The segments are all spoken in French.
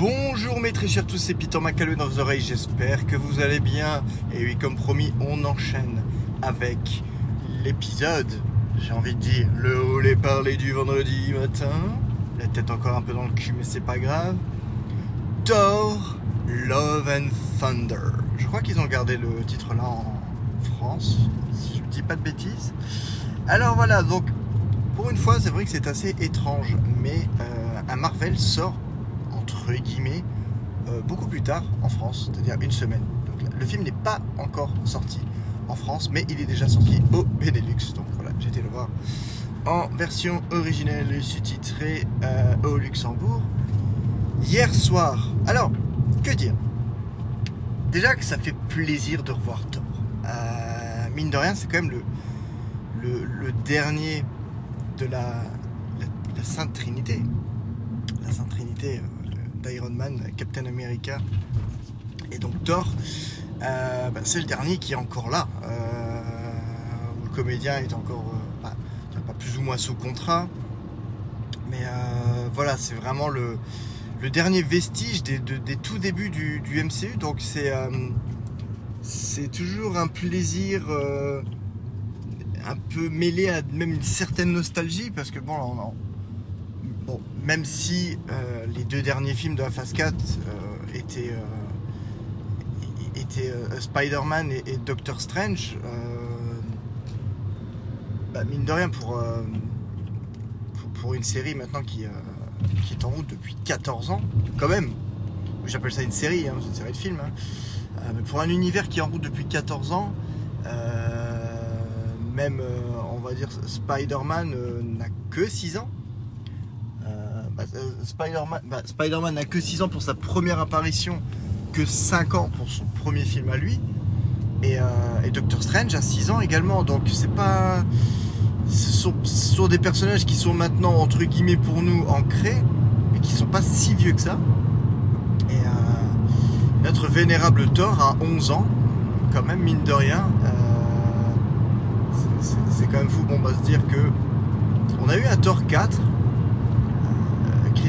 Bonjour mes très chers tous, c'est Peter Macalou dans vos oreilles, j'espère que vous allez bien. Et oui, comme promis, on enchaîne avec l'épisode, j'ai envie de dire, le les parler du vendredi matin. La tête encore un peu dans le cul, mais c'est pas grave. Thor, Love and Thunder. Je crois qu'ils ont gardé le titre là en France, si je ne dis pas de bêtises. Alors voilà, donc pour une fois, c'est vrai que c'est assez étrange, mais euh, un Marvel sort guillemets euh, beaucoup plus tard en France, c'est-à-dire une semaine. Le film n'est pas encore sorti en France, mais il est déjà sorti au Benelux. Donc voilà, été le voir en version originelle sous-titrée euh, au Luxembourg hier soir. Alors, que dire? Déjà que ça fait plaisir de revoir Thor. Euh, mine de rien, c'est quand même le, le, dernier de la, Sainte Trinité. La Sainte Trinité d'Iron Man, Captain America et donc Thor. Euh, bah, c'est le dernier qui est encore là. Euh, le comédien est encore euh, bah, plus ou moins sous contrat. Mais voilà, c'est vraiment le, dernier vestige des, de- des tout débuts du, MCU. Donc c'est toujours un plaisir un peu mêlé à même une certaine nostalgie parce que bon, on- on- bon même si euh, les deux derniers films de la phase 4 euh, étaient, euh, euh, Spider-Man et, Doctor Strange, bah, mine de rien pour, pour, une série maintenant qui, est en route depuis 14 ans, quand même, j'appelle ça une série, hein, c'est une série de films, hein. Mais pour un univers qui est en route depuis 14 ans, même, on va dire, Spider-Man n'a que 6 ans. Bah, euh, Spider-Man bah, Spider-Man n'a que 6 ans pour sa première apparition, que 5 ans pour son premier film à lui. Et, euh, Doctor Strange a 6 ans également. Donc c'est pas. Ce sont, des personnages qui sont maintenant, entre guillemets, pour nous ancrés, mais qui sont pas si vieux que ça. Et euh, notre vénérable Thor a 11 ans, quand même, mine de rien. C'est- quand même fou. Bon, on va se dire que. On a eu un Thor 4.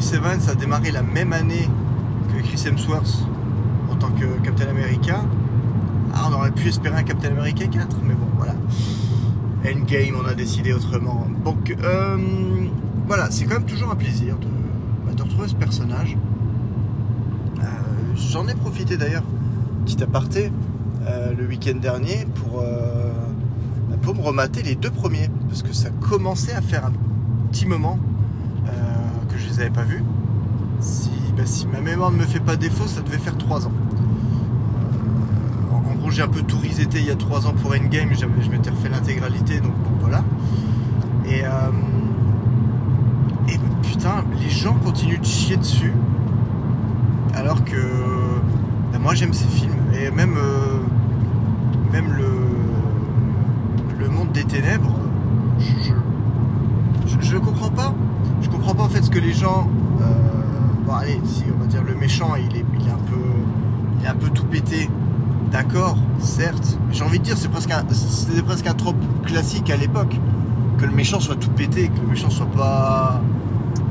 Chris Evans a démarré la même année que Chris Hemsworth en tant que Captain America. Ah, on aurait pu espérer un Captain America 4, mais bon, voilà. Endgame, on a décidé autrement. Donc, euh, voilà, c'est quand même toujours un plaisir de, bah, retrouver ce personnage. Euh, J'en ai profité d'ailleurs, petit aparté, euh, le week-end dernier pour, bah, pour me remater les deux premiers, parce que ça commençait à faire un petit moment les avais pas vus. Si, bah, si ma mémoire ne me fait pas défaut, ça devait faire trois ans. Euh, en, gros, j'ai un peu tout reseté il y a trois ans pour Endgame, je m'étais refait l'intégralité, donc bon, voilà. Et, euh, et putain, les gens continuent de chier dessus, alors que bah, moi j'aime ces films, et même, euh, même le, des ténèbres, je, je, je, je comprends pas. Je comprends pas en fait ce que les gens. euh, bon, allez, si on va dire le méchant, il est, un peu, il est un peu tout pété. D'accord, certes. J'ai envie de dire, c'est presque un, c'était presque un trope classique à l'époque que le méchant soit tout pété, que le méchant soit pas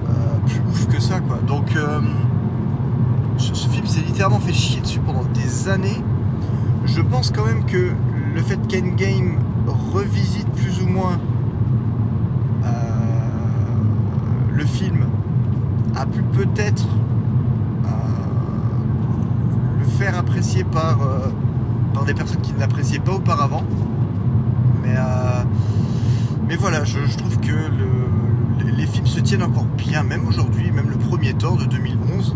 euh, plus ouf que ça, quoi. Donc, euh, ce, ce film s'est littéralement fait chier dessus pendant des années. Je pense quand même que le fait qu'Endgame revisite plus ou moins euh, le film a pu peut-être euh, le faire apprécier par, euh, par des personnes qui ne l'appréciaient pas auparavant. Mais, euh, mais voilà, je, trouve que le- les- films se tiennent encore bien, même aujourd'hui, même le premier Thor de 2011.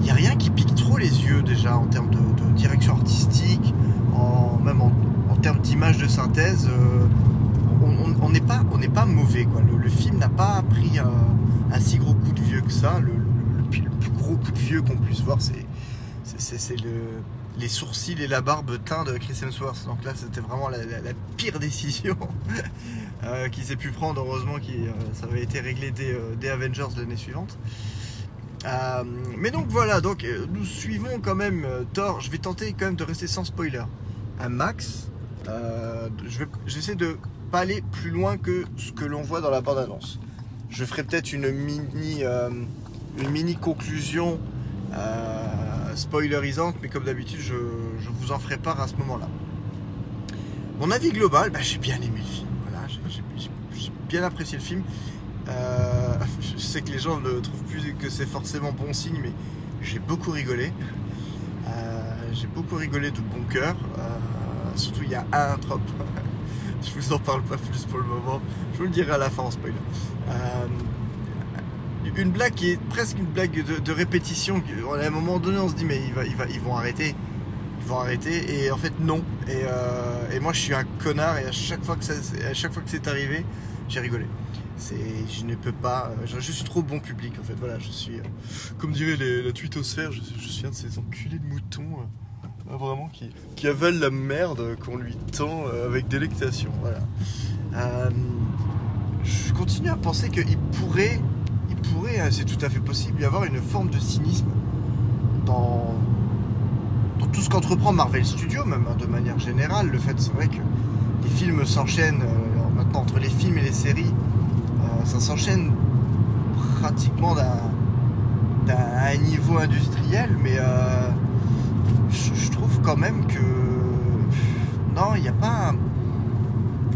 Il n'y a rien qui pique trop les yeux déjà en termes de, direction artistique, en, même en, termes d'image de synthèse. on- n'est pas, on n'est pas mauvais quoi. Le, film n'a pas pris un, un si gros coup que ça. Le, plus- gros coup de vieux qu'on puisse voir, c'est c'est- c'est c'est le les sourcils et la barbe teint de Chris Hemsworth. Donc là, c'était vraiment la, pire décision euh, qu'il s'est pu prendre. Heureusement que ça avait été réglé dès, euh, Avengers l'année suivante. Euh, mais donc voilà, donc euh, nous suivons quand même euh, Thor. Je vais tenter quand même de rester sans spoiler. Un max. Euh, je vais j'essaie de pas aller plus loin que ce que l'on euh, voit dans la bande annonce. Je ferai peut-être une mini, euh, une mini conclusion spoilerisante, mais comme d'habitude, je, je, vous en ferai part à ce moment-là. Mon avis global, bah, j'ai bien aimé le film. Voilà, j'ai bien apprécié le film. je sais que les gens ne trouvent plus que c'est forcément bon signe, mais j'ai beaucoup rigolé. j'ai beaucoup rigolé de bon cœur. surtout, il y a un trop je vous en parle pas plus pour le moment. Je vous le dirai à la fin en spoiler. Euh, une blague qui est presque une blague de, répétition. À un moment donné, on se dit mais ils vont arrêter. Ils vont arrêter. Et en fait, non. Euh, et, moi, je suis un connard. Et à chaque fois que, à chaque fois que c'est arrivé, j'ai rigolé. Je ne peux pas. Euh, je, suis trop bon public en fait. Voilà, je suis. Comme dirait la twittosphère, je, je, suis un de ces enculés de moutons. Vraiment qui, qui, avale la merde qu'on lui tend euh, avec délectation. Voilà. Euh, je continue à penser qu'il pourrait, il pourrait, hein, c'est tout à fait possible, y avoir une forme de cynisme dans, dans tout ce qu'entreprend Marvel Studios, même hein, de manière générale. Le fait, c'est vrai que les films s'enchaînent euh, maintenant entre les films et les séries, ça s'enchaîne pratiquement d'un niveau industriel, mais je, trouve quand même que non, il n'y a pas.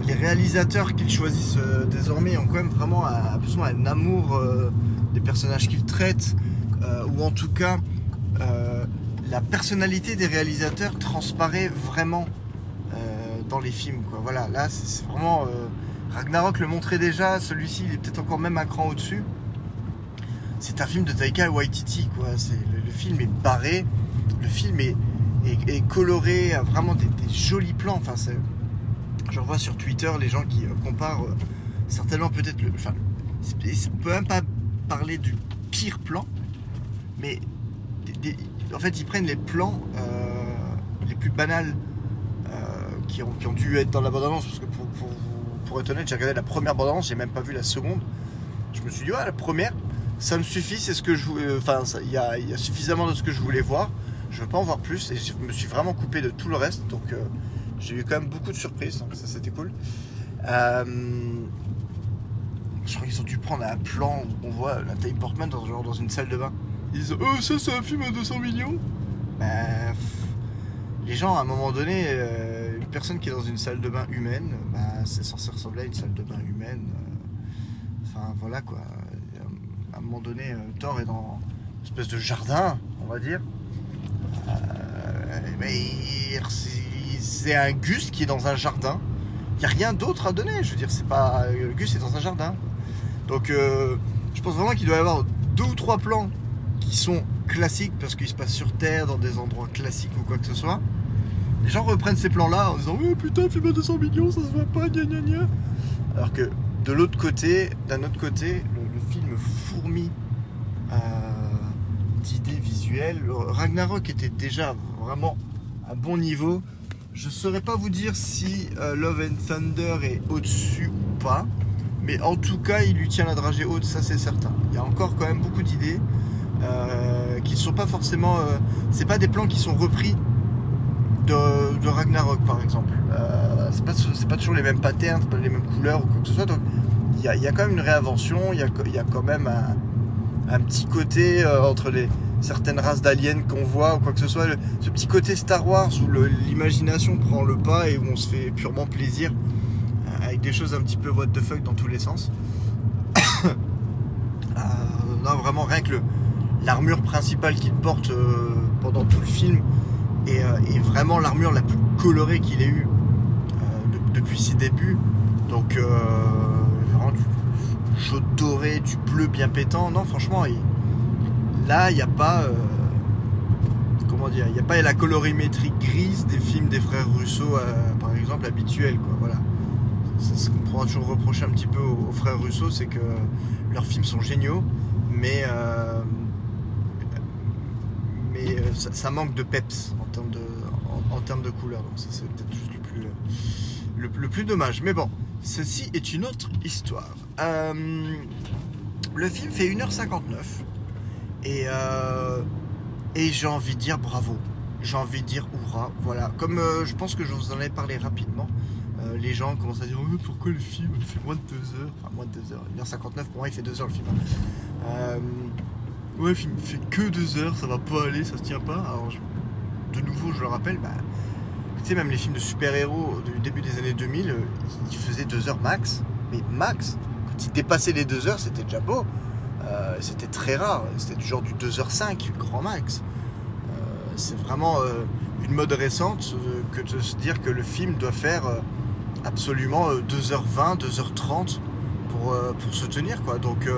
Les réalisateurs qu'ils choisissent euh, désormais ont quand même vraiment d'un amour euh, des personnages qu'ils traitent, euh, ou en tout cas la personnalité des réalisateurs transparaît vraiment dans les films. Voilà, là c'est vraiment Ragnarok le montrait déjà, celui-ci il est peut-être encore même un cran au-dessus. C'est un film de Taika Waititi, quoi. Le, le film est barré, le film est, et, coloré, vraiment des, jolis plans. Enfin, j'en vois sur Twitter les gens qui euh, comparent euh, certainement peut-être le. Enfin, on peut même pas parler du pire plan, mais en fait, ils prennent les plans euh, les plus banals qui, ont, dû être dans la bande-annonce. Parce que pour, pour, être honnête, j'ai regardé la première bande-annonce, j'ai même pas vu la seconde. Je me suis dit, ouais, la première, ça me suffit, c'est ce que je voulais. Enfin, il y a suffisamment de ce que je voulais voir je veux pas en voir plus et je me suis vraiment coupé de tout le reste donc euh, j'ai eu quand même beaucoup de surprises donc ça c'était cool. Euh, je crois qu'ils ont dû prendre un plan où on voit Nathalie Portman dans, une salle de bain. Ils disent oh ça c'est un film à 200 millions. Ben, les gens à un moment donné euh, une personne qui est dans une salle de bain humaine ben, c'est censé ressembler à une salle de bain humaine enfin voilà quoi. À un moment donné Thor est dans une espèce de jardin on va dire mais c'est un Gus qui est dans un jardin. Il n'y a rien d'autre à donner. Je veux dire, c'est pas. Gus est dans un jardin. Donc, euh, je pense vraiment qu'il doit y avoir deux ou trois plans qui sont classiques parce qu'ils se passent sur Terre, dans des endroits classiques ou quoi que ce soit. Les gens reprennent ces plans-là en disant Oui, putain, film à 200 millions, ça se voit pas, gna gna gna. Alors que de l'autre côté, d'un autre côté, le, film fourmi euh, visuelles. Ragnarok était déjà vraiment un bon niveau. Je ne saurais pas vous dire si euh, Love and Thunder est au-dessus ou pas. Mais en tout cas, il lui tient la dragée haute, ça c'est certain. Il y a encore quand même beaucoup d'idées euh, qui ne sont pas forcément. Euh, c'est pas des plans qui sont repris de, Ragnarok par exemple. c'est pas, pas, toujours les mêmes patterns, pas les mêmes couleurs ou quoi que ce soit. Il y a, quand même une réinvention, il y a, quand même un petit côté entre les, certaines races d'aliens qu'on voit ou quoi que ce soit. ce petit côté Star Wars où l'imagination prend le pas et où on se fait purement plaisir euh, avec des choses un petit peu what the fuck dans tous les sens. Euh, non, vraiment, rien que l'armure principale qu'il porte euh, pendant tout le film est, vraiment l'armure la plus colorée qu'il ait eue depuis ses débuts. Donc, vraiment du jaune doré, du bleu bien pétant. Non, franchement, Là, il n'y a pas. Euh, comment dire Il n'y a pas la colorimétrie grise des films des frères Russo, euh, par exemple, habituels. Voilà. Ce qu'on pourra toujours reprocher un petit peu aux, frères Russo, c'est que leurs films sont géniaux, mais. Euh, mais ça, manque de peps en termes de, en, termes de couleur. Donc, ça, c'est peut-être juste le plus, le, plus dommage. Mais bon, ceci est une autre histoire. le film fait 1h59. Et, euh, et j'ai envie de dire bravo. J'ai envie de dire hurrah. Voilà. Comme euh, je pense que je vous en ai parlé rapidement, euh, les gens commencent à dire oh, pourquoi le film fait moins de 2 heures? Enfin, moins de 2 heures. 1h59, pour moi, il fait 2 heures le film. Ouais, le film fait que deux heures, ça va pas aller, ça se tient pas. Alors, de nouveau, je le rappelle, bah, tu sais, même les films de super-héros du début des années 2000, euh, ils faisaient deux heures max. Mais max, quand ils dépassaient les deux heures, c'était déjà beau. Euh, c'était très rare, c'était du genre du 2h05, grand max. Euh, c'est vraiment une mode récente que de se dire que le film doit faire absolument 2h20, 2h30 pour, pour se tenir. Donc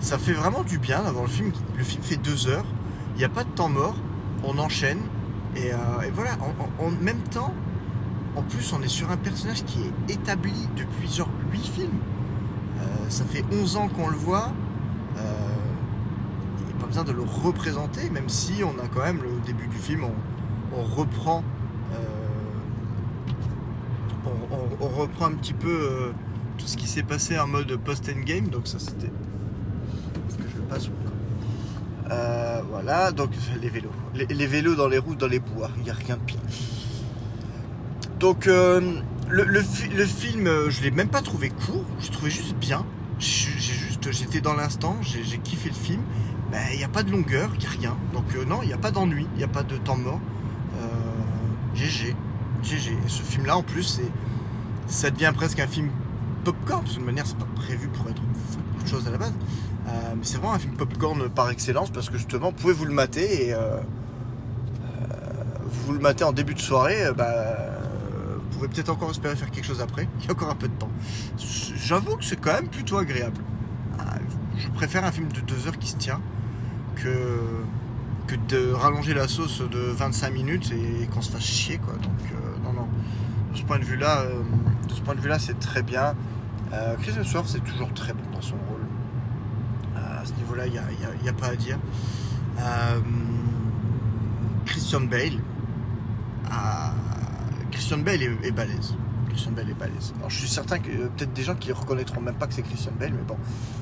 ça fait vraiment du bien d'avoir le film. Le film fait deux heures, il n'y a pas de temps mort, on enchaîne. Et, voilà, en, même temps, en plus, on est sur un personnage qui est établi depuis genre 8 films. ça fait 11 ans qu'on le voit besoin de le représenter, même si on a quand même le début du film, on, reprend, euh, on, reprend un petit peu euh, tout ce qui s'est passé en mode post-endgame, donc ça c'était. Parce que je le passe euh, Voilà, donc les vélos. Les, vélos dans les routes, dans les bois, il n'y a rien de pire. Donc le, le, film, je l'ai même pas trouvé court, je trouvais juste bien. J'ai juste, j'étais dans l'instant, j'ai kiffé le film il ben, n'y a pas de longueur, il n'y a rien. Donc euh, non, il n'y a pas d'ennui, il n'y a pas de temps mort. GG. Euh, GG. Et ce film-là, en plus, ça devient presque un film popcorn, parce que de manière, c'est pas prévu pour être autre chose à la base. Euh, mais c'est vraiment un film popcorn par excellence, parce que justement, vous pouvez vous le mater et vous le matez en début de soirée, bah, vous pouvez peut-être encore espérer faire quelque chose après. Il y a encore un peu de temps. J'avoue que c'est quand même plutôt agréable. Je préfère un film de deux heures qui se tient que, que de rallonger la sauce de 25 minutes et, qu'on se fasse chier quoi. Donc euh, non non. De ce point de vue là, euh, de ce point de vue là, c'est très bien. Euh, Chris Hemsworth c'est toujours très bon dans son rôle. à ce niveau-là, il n'y a, pas à dire. Christian Bale. Christian Bale est, est balèze. Christian Bale est balèze. Je suis certain que peut-être des gens qui reconnaîtront même pas que c'est Christian Bale, mais bon,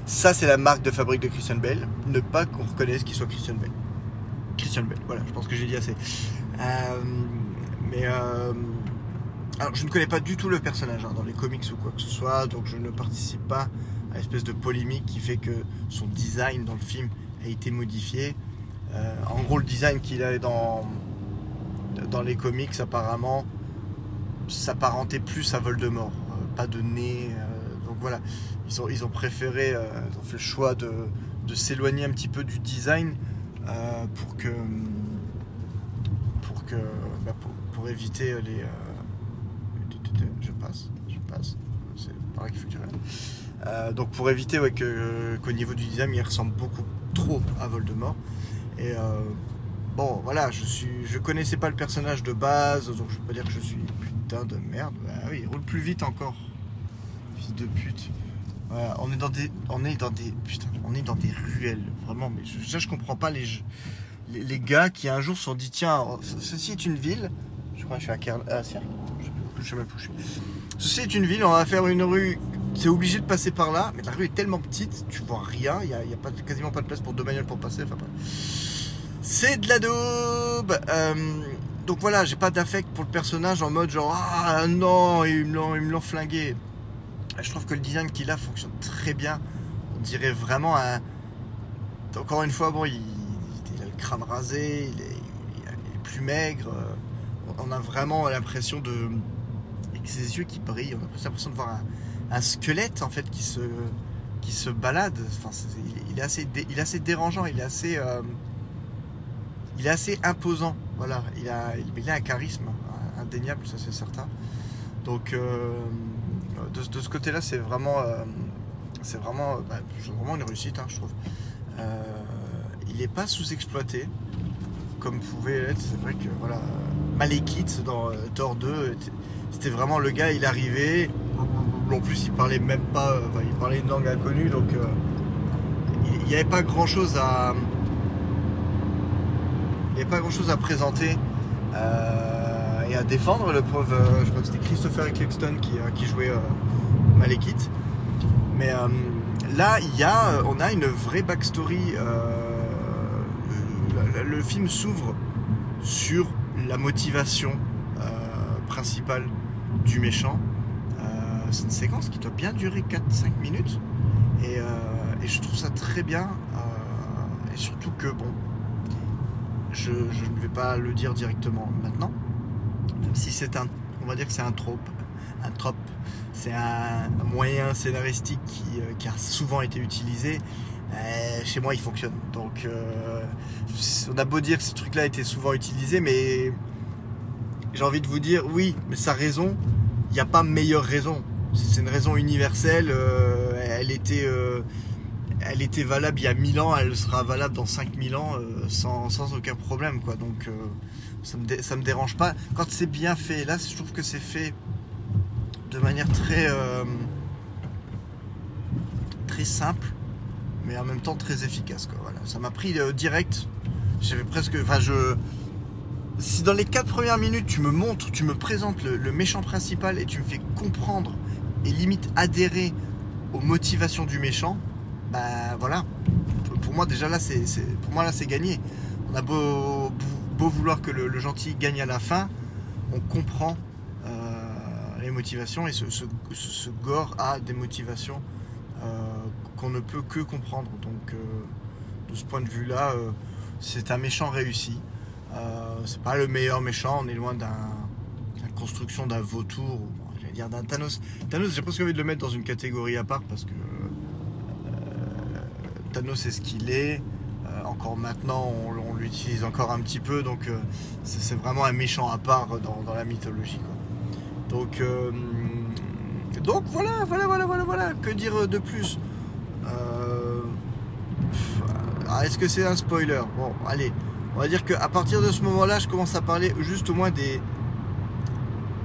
ça c'est la marque de fabrique de Christian Bale, ne pas qu'on reconnaisse qu'il soit Christian Bale. Christian Bale, voilà, je pense que j'ai dit assez. Euh, mais euh, alors je ne connais pas du tout le personnage hein, dans les comics ou quoi que ce soit, donc je ne participe pas à l'espèce de polémique qui fait que son design dans le film a été modifié. Euh, en gros, le design qu'il a dans, dans les comics, apparemment, s'apparentait plus à Voldemort. Euh, pas de nez. Euh, donc voilà, ils ont, préféré, euh, ils ont fait le choix de, s'éloigner un petit peu du design pour que. Pour que. Bah, pour, éviter les. je passe, je passe. C'est par là qu'il faut que donc pour éviter qu'au niveau du design il ressemble beaucoup trop à Voldemort. Et bon voilà, je suis, je connaissais pas le personnage de base, donc je peux pas dire que je suis de merde. Bah oui, il roule plus vite encore. Fils de pute. on est dans des. On est dans des. Putain, on est dans des ruelles. Vraiment, mais je, je comprends pas les, les, gars qui un jour se sont dit tiens, ceci est une ville. Je crois que je suis à Kern. Ah, je sais même. Ceci est une ville, on va faire une rue. C'est obligé de passer par là, mais la rue est tellement petite, tu vois rien, il n'y a, y a pas, quasiment pas de place pour deux bagnoles pour passer. C'est de la daube. Euh, donc voilà, j'ai pas d'affect pour le personnage en mode genre ah non, ils me l'ont flingué. Je trouve que le design qu'il a fonctionne très bien. On dirait vraiment un. Encore une fois, bon, il, a le crâne rasé, il est, plus maigre. On a vraiment l'impression de. Avec ses yeux qui brillent, on a l'impression de voir un, squelette en fait qui se, qui se balade. Il, est assez, il est assez dérangeant, il est assez. Euh, il est assez imposant. Voilà, il a, il a un charisme indéniable, ça c'est certain. Donc euh, de, ce côté-là, c'est vraiment, euh, c'est vraiment, bah, une réussite, hein, je trouve. Euh, il n'est pas sous-exploité comme pouvait l'être. C'est vrai que voilà, dans Thor 2, c'était vraiment le gars, il arrivait. En plus, il parlait même pas, il parlait une langue inconnue, donc il n'y avait pas grand-chose à n'y a pas grand chose à présenter euh, et à défendre. Le preuve, euh, je crois que c'était Christopher Eccleston qui, euh, jouait Malekith. Mais là, y a, on a une vraie backstory. Le, film s'ouvre sur la motivation principale du méchant. c'est une séquence qui doit bien durer 4-5 minutes. Et, je trouve ça très bien. et surtout que, bon, je, ne vais pas le dire directement maintenant, même si c'est un, on va dire que c'est un trope, un trope, c'est un moyen scénaristique qui, qui, a souvent été utilisé. chez moi, il fonctionne. Donc, on a beau dire que ce truc-là a été souvent utilisé, mais j'ai envie de vous dire, oui, mais sa raison, il n'y a pas meilleure raison. C'est une raison universelle. Euh, elle, était, euh, elle était valable il y a 1000 ans, elle sera valable dans 5000 ans euh, sans, aucun problème. Quoi. Donc ça ne me, me dérange pas. Quand c'est bien fait, là je trouve que c'est fait de manière très, très simple, mais en même temps très efficace. Ça m'a pris direct. J'avais presque. Enfin, je si dans les 4 premières minutes tu me montres, tu me présentes le, méchant principal et tu me fais comprendre et limite adhérer aux motivations du méchant, bah voilà. Pour moi déjà là c'est pour moi là c'est gagné. On a beau, vouloir que le, gentil gagne à la fin, on comprend euh, les motivations et ce, gore a des motivations euh, qu'on ne peut que comprendre. Donc euh, de ce point de vue là, c'est un méchant réussi. C'est pas le meilleur méchant, on est loin d'un construction d'un vautour, j'allais dire d'un Thanos. Thanos, j'ai presque envie de le mettre dans une catégorie à part parce que Thanos c'est ce qu'il est. Euh, encore maintenant, on, l'utilise encore un petit peu, donc c'est vraiment un méchant à part dans, la mythologie. Donc, donc voilà, voilà, voilà, voilà, voilà. Que dire de plus? Est-ce que c'est un spoiler? Bon, allez. On va dire qu'à partir de ce moment-là, je commence à parler juste au moins des,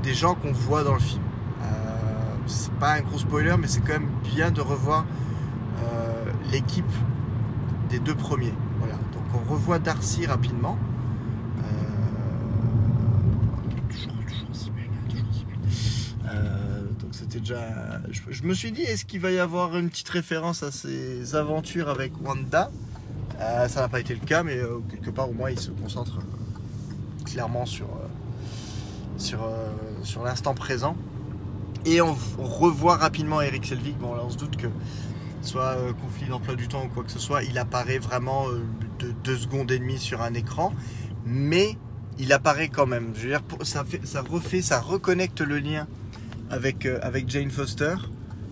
des gens qu'on voit dans le film. Euh, c'est pas un gros spoiler, mais c'est quand même bien de revoir euh, l'équipe des deux premiers. Voilà. Donc on revoit Darcy rapidement. Euh, toujours, toujours donc c'était déjà. Je, me suis dit, est-ce qu'il va y avoir une petite référence à ses aventures avec Wanda? Euh, ça n'a pas été le cas, mais euh, quelque part au moins il se concentre euh, clairement sur, sur, sur l'instant présent. Et on, revoit rapidement Eric Selvig. Bon, là on se doute que soit conflit d'emploi du temps ou quoi que ce soit, il apparaît vraiment de deux secondes et demie sur un écran, mais il apparaît quand même. Je veux dire, ça, fait, ça refait, ça reconnecte le lien avec, avec Jane Foster.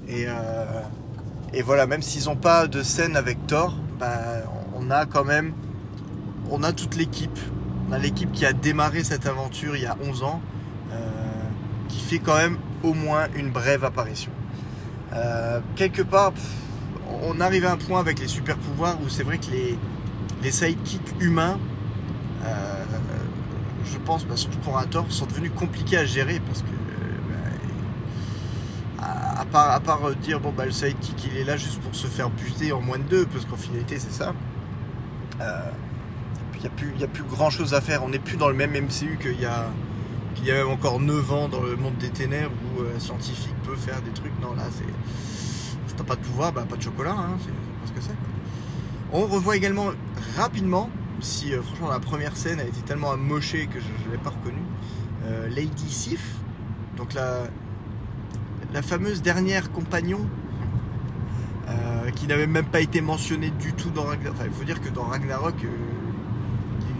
Et, voilà, même s'ils n'ont pas de scène avec Thor, bah, on a quand même, on a toute l'équipe. On a l'équipe qui a démarré cette aventure il y a 11 ans, euh, qui fait quand même au moins une brève apparition. Euh, quelque part, on arrive à un point avec les super pouvoirs où c'est vrai que les, les sidekicks humains, euh, je pense, bah, surtout pour un tort, sont devenus compliqués à gérer parce que bah, à, part, à part dire bon bah le sidekick il est là juste pour se faire buter en moins de deux parce qu'en finalité c'est ça il euh, n'y a, plus grand chose à faire. On n'est plus dans le même MCU qu'il y a, qu'il y a encore 9 ans dans le monde des ténèbres où un scientifique peut faire des trucs. Non, là, c'est. T'as pas de pouvoir, bah, pas de chocolat, hein, c'est pas ce. On revoit également rapidement, si euh, franchement la première scène a été tellement amochée que je ne l'ai pas reconnue, euh, Lady Sif, donc la, fameuse dernière compagnon euh, qui n'avait même pas été mentionné du tout dans Ragnarok. Il faut dire que dans Ragnarok,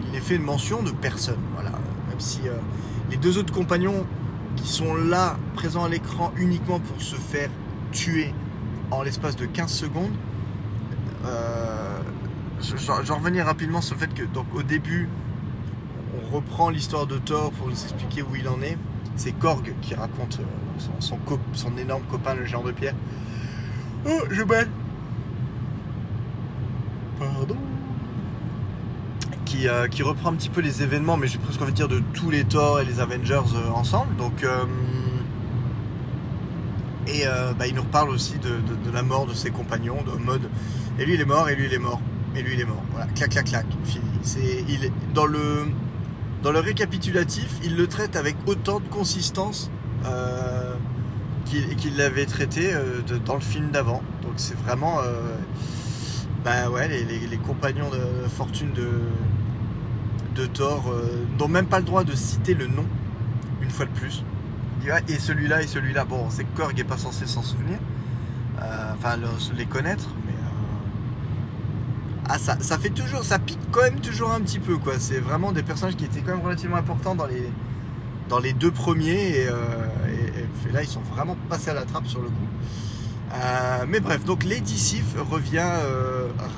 il n'est fait une mention de personne. Voilà. Même si les deux autres compagnons qui sont là, présents à l'écran uniquement pour se faire tuer en l'espace de 15 secondes, je, vais revenir rapidement sur le fait que donc, au début, on reprend l'histoire de Thor pour nous expliquer où il en est. C'est Korg qui raconte son, son énorme copain, le géant de pierre. Oh, je. Pardon. Qui, euh, qui, reprend un petit peu les événements, mais j'ai presque envie de dire de tous les Thor et les Avengers euh, ensemble. Donc, euh, et bah, il nous reparle aussi de, la mort de ses compagnons, de mode. Et lui il est mort, et lui il est mort, et lui il est mort. Voilà, clac, clac, clac, dans le récapitulatif, il le traite avec autant de consistance qu'il l'avait traité euh, dans le film d'avant. Donc c'est vraiment euh, bah ouais, les, compagnons de fortune de, Thor euh, n'ont même pas le droit de citer le nom, une fois de plus. Et celui-là et celui-là, bon, c'est que Korg n'est pas censé s'en souvenir, enfin les connaître, mais ah, ça, fait toujours, ça pique quand même toujours un petit peu quoi. C'est vraiment des personnages qui étaient quand même relativement importants dans les, dans les deux premiers et, là ils sont vraiment passés à la trappe sur le coup. mais bref, donc Lady revient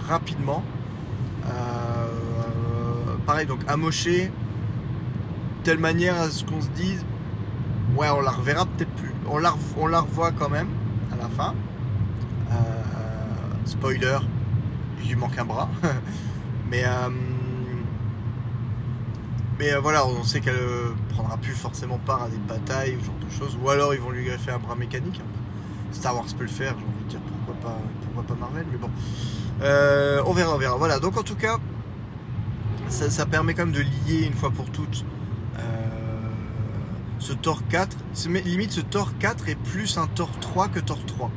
rapidement. pareil, donc amoché, telle manière à ce qu'on se dise, ouais, on la reverra peut-être plus. On la, on la revoit quand même à la fin. Euh, spoiler, il lui manque un bras. mais euh, mais euh, voilà, on sait qu'elle prendra plus forcément part à des batailles ou ce genre de choses. Ou alors ils vont lui greffer un bras mécanique. Star Wars peut le faire, j'ai envie de dire pourquoi pas, pourquoi pas Marvel, mais bon. on verra, on verra. Voilà, donc en tout cas, ça, ça, permet quand même de lier une fois pour toutes ce Thor 4, limite ce Thor 4 est plus un Thor 3 que Thor 3.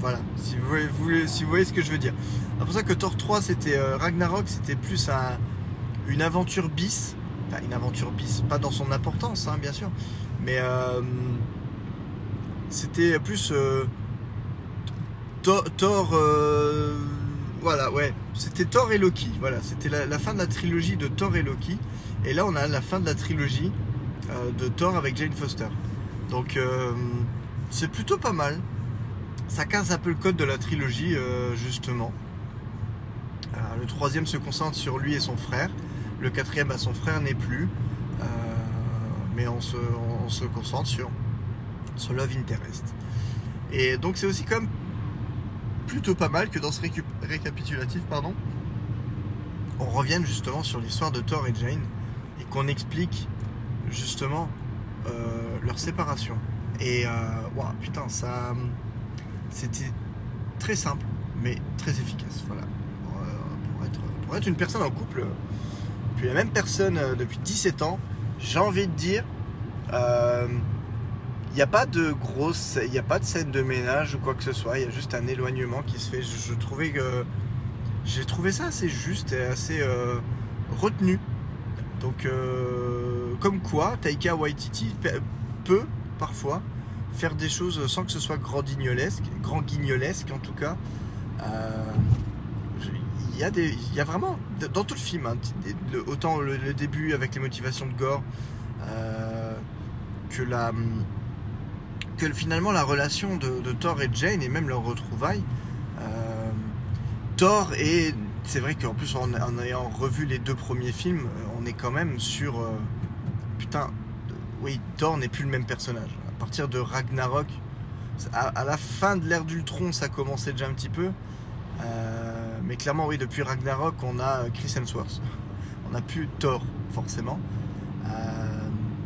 Voilà, si vous voyez, si vous ce que je veux dire. C'est pour ça que Thor 3, c'était euh, Ragnarok, c'était plus un, une aventure bis. Enfin, une aventure bis, pas dans son importance, hein, bien sûr. Mais euh, c'était plus euh, Thor. voilà, ouais. C'était Thor et Loki. Voilà, c'était la, la, fin de la trilogie de Thor et Loki. Et là, on a la fin de la trilogie de Thor avec Jane Foster. Donc euh, c'est plutôt pas mal. Ça casse un peu le code de la trilogie euh, justement. le troisième se concentre sur lui et son frère. Le quatrième, à bah, son frère n'est plus. mais on se, on se, concentre sur, sur Love Interest. Et donc c'est aussi comme plutôt pas mal que dans ce récapitulatif, pardon, on revienne justement sur l'histoire de Thor et Jane et qu'on explique justement euh, leur séparation. Et euh, putain, ça. C'était très simple, mais très efficace. Voilà. Pour, être, pour être une personne en couple, puis la même personne euh, depuis 17 ans, j'ai envie de dire. il n'y a pas de grosse, il n'y a pas de scène de ménage ou quoi que ce soit. Il y a juste un éloignement qui se fait. Je, trouvais que j'ai trouvé ça assez juste et assez retenu. Donc comme quoi, Taika Waititi peut parfois faire des choses sans que ce soit grand guignolesque, grand guignolesque en tout cas. Euh, il y, a vraiment, dans tout le film, hein, autant le, début avec les motivations de Gore, euh, que, la, que finalement la relation de, Thor et Jane et même leur retrouvaille. Euh, Thor est, c'est vrai qu'en plus en, ayant revu les deux premiers films, on est quand même sur putain, oui, Thor n'est plus le même personnage. À partir de Ragnarok, à, la fin de l'ère d'Ultron, ça commençait déjà un petit peu. Euh, mais clairement, oui, depuis Ragnarok, on a Chris Hemsworth. On n'a plus Thor, forcément. Euh,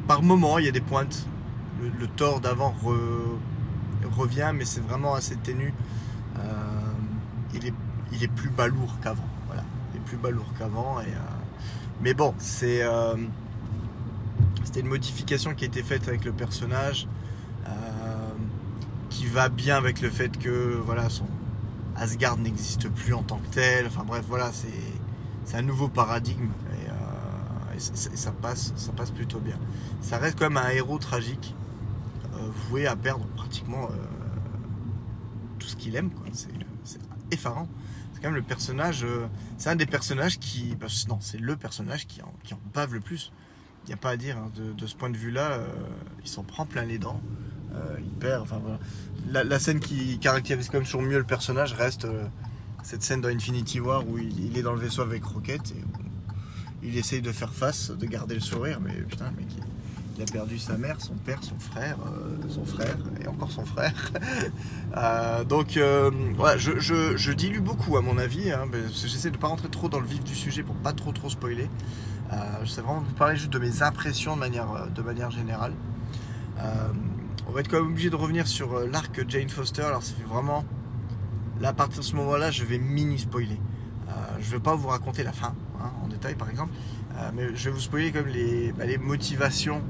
par moment, il y a des pointes. Le, Thor d'avant revient, mais c'est vraiment assez ténu. Euh, il, est, il est plus balourd qu'avant. Voilà. Il est plus balourd qu'avant. Et, mais bon, c'est c'était une modification qui a été faite avec le personnage, euh, qui va bien avec le fait que voilà, son Asgard n'existe plus en tant que tel. Enfin bref, voilà, c'est un nouveau paradigme et, euh, ça, passe, ça passe plutôt bien. Ça reste quand même un héros tragique, euh, voué à perdre pratiquement tout ce qu'il aime. C'est effarant. C'est quand même le personnage, c'est un des personnages qui, bah, non, c'est le personnage qui en bave le plus il n'y a pas à dire. Hein. De, ce point de vue-là, euh, il s'en prend plein les dents. Euh, il perd. La, scène qui caractérise quand même toujours mieux le personnage reste euh, cette scène dans Infinity War où il, est dans le vaisseau avec Rocket et il essaye de faire face, de garder le sourire, mais putain, mec, a perdu sa mère, son père, son frère, son frère et encore son frère. donc, voilà, je, dilue beaucoup à mon avis. Hein, j'essaie de ne pas rentrer trop dans le vif du sujet pour pas trop trop spoiler. Euh, je sais vraiment vous parler juste de mes impressions de manière, euh, générale. Euh, on va être quand même obligé de revenir sur l'arc Jane Foster. Alors ça fait vraiment... Là, à partir de ce moment-là, je vais mini spoiler. je ne vais pas vous raconter la fin hein, en détail par exemple, mais je vais vous spoiler comme les, bah, les motivations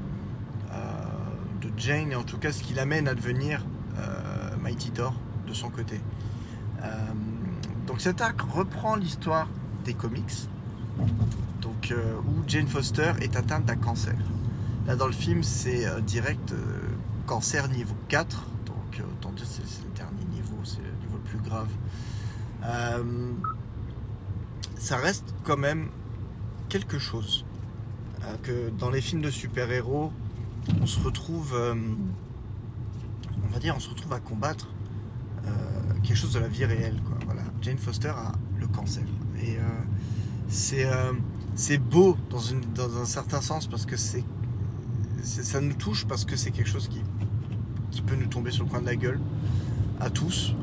Jane et en tout cas ce qui l'amène à devenir Mighty Thor de son côté. donc cet arc reprend l'histoire des comics donc, euh, où Jane Foster est atteinte d'un cancer. Là, dans le film, c'est euh, direct euh, cancer niveau 4. Donc, autant dire c'est le dernier niveau, c'est le niveau le plus grave. ça reste quand même quelque chose. Euh, que dans les films de super-héros, on se retrouve, euh, on va dire, on se retrouve à combattre euh, quelque chose de la vie réelle. Quoi. Voilà. Jane Foster a le cancer. Et c'est, c'est beau dans, une, dans un certain sens parce que c'est, ça nous touche parce que c'est quelque chose qui, qui peut nous tomber sur le coin de la gueule à tous.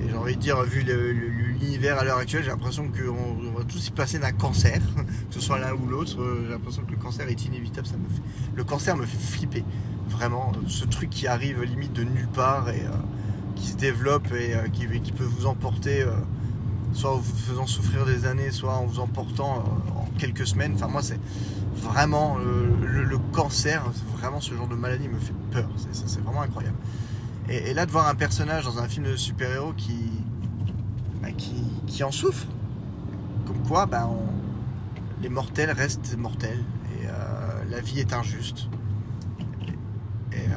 Et j'ai envie de dire, vu l'univers à l'heure actuelle, j'ai l'impression qu'on tous y passer d'un cancer, que ce soit l'un ou l'autre. J'ai l'impression que le cancer est inévitable. Ça me fait... Le cancer me fait flipper. Vraiment, ce truc qui arrive limite de nulle part et euh, qui se développe et euh, qui, peut vous emporter, euh, soit en vous faisant souffrir des années, soit en vous emportant en quelques semaines. Enfin, moi, c'est vraiment le, le, cancer, vraiment ce genre de maladie me fait peur. C'est vraiment incroyable. Et, là, de voir un personnage dans un film de super-héros qui, bah, qui, en souffre, comme quoi bah, les mortels restent mortels et euh, la vie est injuste. Et, euh,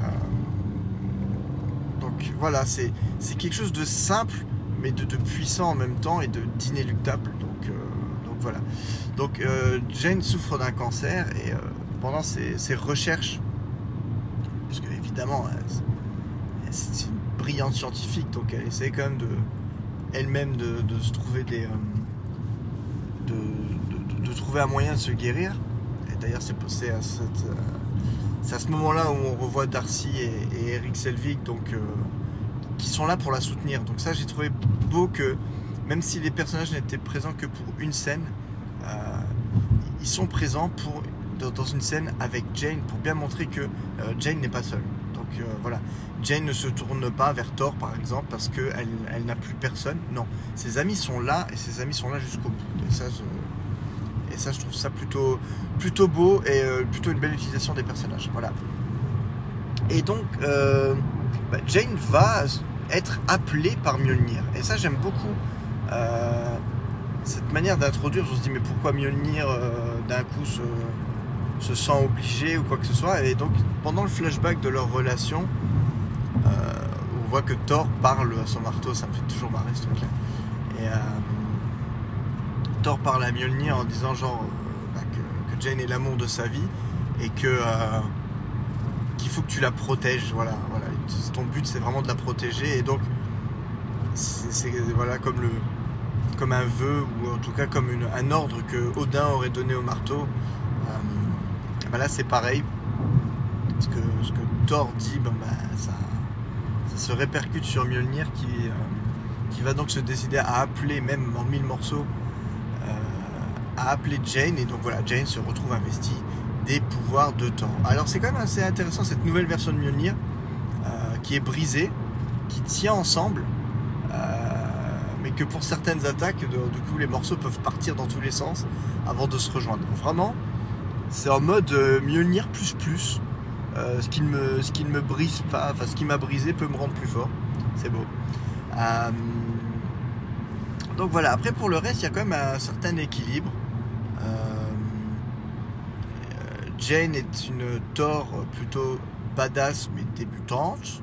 donc voilà, c'est quelque chose de simple, mais de, puissant en même temps et d'inéluctable. Donc, euh, donc voilà. Donc Jane souffre d'un cancer et pendant ses, recherches, parce que évidemment, c'est une brillante scientifique, donc elle essaie quand même de elle-même de, se trouver des de, trouver un moyen de se guérir. Et d'ailleurs, c'est à, à, ce moment-là où on revoit Darcy et, Eric Selvig, donc euh, qui sont là pour la soutenir. Donc ça, j'ai trouvé beau que même si les personnages n'étaient présents que pour une scène, euh, ils sont présents pour dans une scène avec Jane pour bien montrer que Jane n'est pas seule. Donc voilà, Jane ne se tourne pas vers Thor par exemple parce qu'elle elle, n'a plus personne. Non, ses amis sont là et ses amis sont là jusqu'au bout. Et ça, je, trouve ça plutôt, plutôt beau et euh, plutôt une belle utilisation des personnages. Voilà. Et donc, euh, bah, Jane va être appelée par Mjolnir. Et ça, j'aime beaucoup. Euh, cette manière d'introduire, je me dis mais pourquoi Mjolnir d'un coup se, se, sent obligé ou quoi que ce soit. Et donc pendant le flashback de leur relation, euh, on voit que Thor parle à son marteau, ça me fait toujours marrer ce truc-là. Et euh, Thor parle à Mjolnir en disant genre euh, bah, que, Jane est l'amour de sa vie et que qu'il faut que tu la protèges. Voilà, voilà. Ton but c'est vraiment de la protéger et donc c'est voilà comme le comme un vœu ou en tout cas comme un ordre que Odin aurait donné au marteau. Bah là c'est pareil. Ce que, Thor dit, bah, ça, se répercute sur Mjolnir qui, euh, qui va donc se décider à appeler, même en mille morceaux, euh, à appeler Jane. Et donc voilà, Jane se retrouve investie des pouvoirs de temps. Alors c'est quand même assez intéressant cette nouvelle version de Mjolnir euh, qui est brisée, qui tient ensemble, mais que pour certaines attaques, du coup les morceaux peuvent partir dans tous les sens avant de se rejoindre. vraiment, c'est en mode Mjolnir plus plus. Euh, ce qui ne me, ce qui me brise pas, enfin ce qui m'a brisé peut me rendre plus fort. C'est beau. Euh, donc voilà, après pour le reste, il y a quand même un certain équilibre. Euh, Jane est une Thor plutôt badass mais débutante,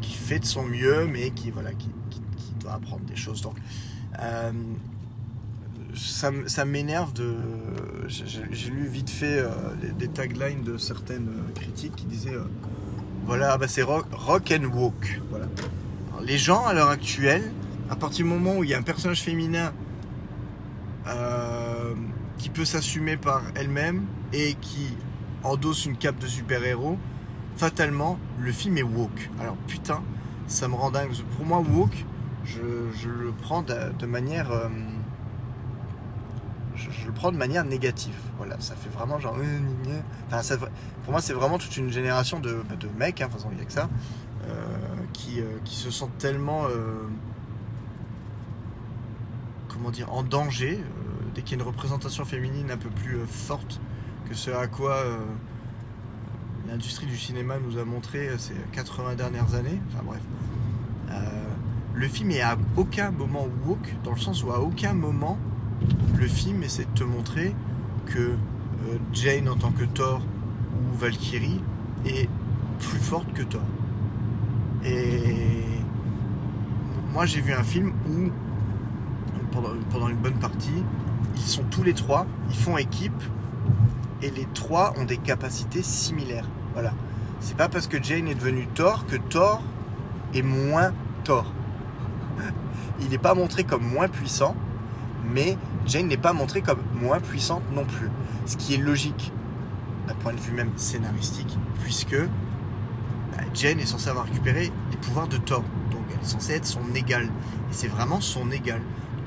qui fait de son mieux mais qui, voilà, qui, doit apprendre des choses. Donc ça, m'énerve de. J'ai lu vite fait euh, des taglines de certaines euh, critiques qui disaient euh, voilà, bah c'est rock, and walk. Voilà. les gens à l'heure actuelle, à partir du moment où il y a un personnage féminin qui peut s'assumer par elle-même et qui endosse une cape de super-héros, fatalement, le film est woke. Alors putain, ça me rend dingue. Pour moi, woke, je, le prends de, manière je, le prends de manière négative. Voilà, ça fait vraiment genre. Euh, enfin, pour moi, c'est vraiment toute une génération de, bah, de mecs, hein, façon, il n'y a que ça, euh, qui, euh, qui, se sentent tellement. comment dire En danger, dès qu'il y a une représentation féminine un peu plus forte que ce à quoi l'industrie du cinéma nous a montré ces 80 dernières années. Enfin bref. le film est à aucun moment woke, dans le sens où à aucun moment le film essaie de te montrer que euh, Jane en tant que Thor ou Valkyrie est plus forte que Thor. Et moi j'ai vu un film où pendant, une bonne partie. Ils sont tous les trois, ils font équipe et les trois ont des capacités similaires. Voilà. C'est pas parce que Jane est devenu Thor que Thor est moins Thor. Il n'est pas montré comme moins puissant, mais Jane n'est pas montrée comme moins puissante non plus. Ce qui est logique d'un point de vue même scénaristique, puisque bah, Jane est censée avoir récupéré les pouvoirs de Thor. Donc elle est censée être son égale. Et c'est vraiment son égale.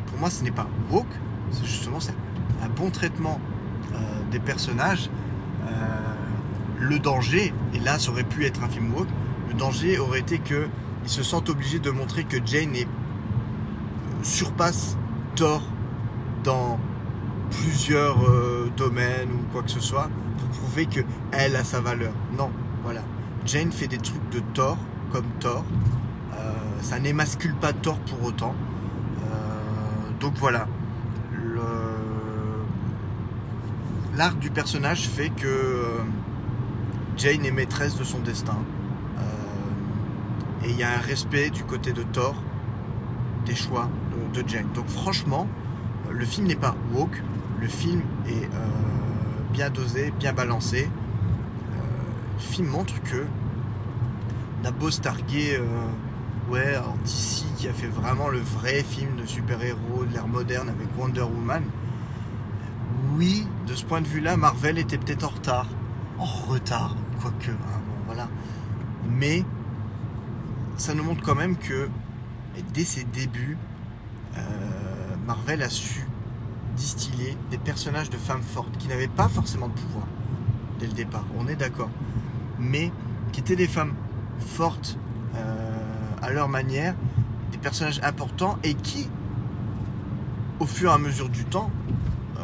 Pour moi, ce n'est pas woke, c'est justement un bon traitement euh, des personnages. Euh, le danger, et là ça aurait pu être un film woke, le danger aurait été qu'ils se sentent obligés de montrer que Jane est, surpasse Thor dans plusieurs euh, domaines ou quoi que ce soit pour prouver que elle a sa valeur. Non, voilà. Jane fait des trucs de Thor comme Thor. Euh, ça n'émascule pas Thor pour autant. Euh, donc voilà. L'arc du personnage fait que Jane est maîtresse de son destin. et il y a un respect du côté de Thor des choix de Jane. Donc franchement, le film n'est pas woke, le film est bien dosé, bien balancé. le film montre que on a starguer, ouais, DC qui a fait vraiment le vrai film de super-héros de l'ère moderne avec Wonder Woman. Oui, de ce point de vue-là, Marvel était peut-être en retard. En retard, quoique, hein, bon, voilà. Mais ça nous montre quand même que dès ses débuts, Marvel a su distiller des personnages de femmes fortes qui n'avaient pas forcément de pouvoir dès le départ, on est d'accord, mais qui étaient des femmes fortes euh, à leur manière, des personnages importants et qui, au fur et à mesure du temps, euh,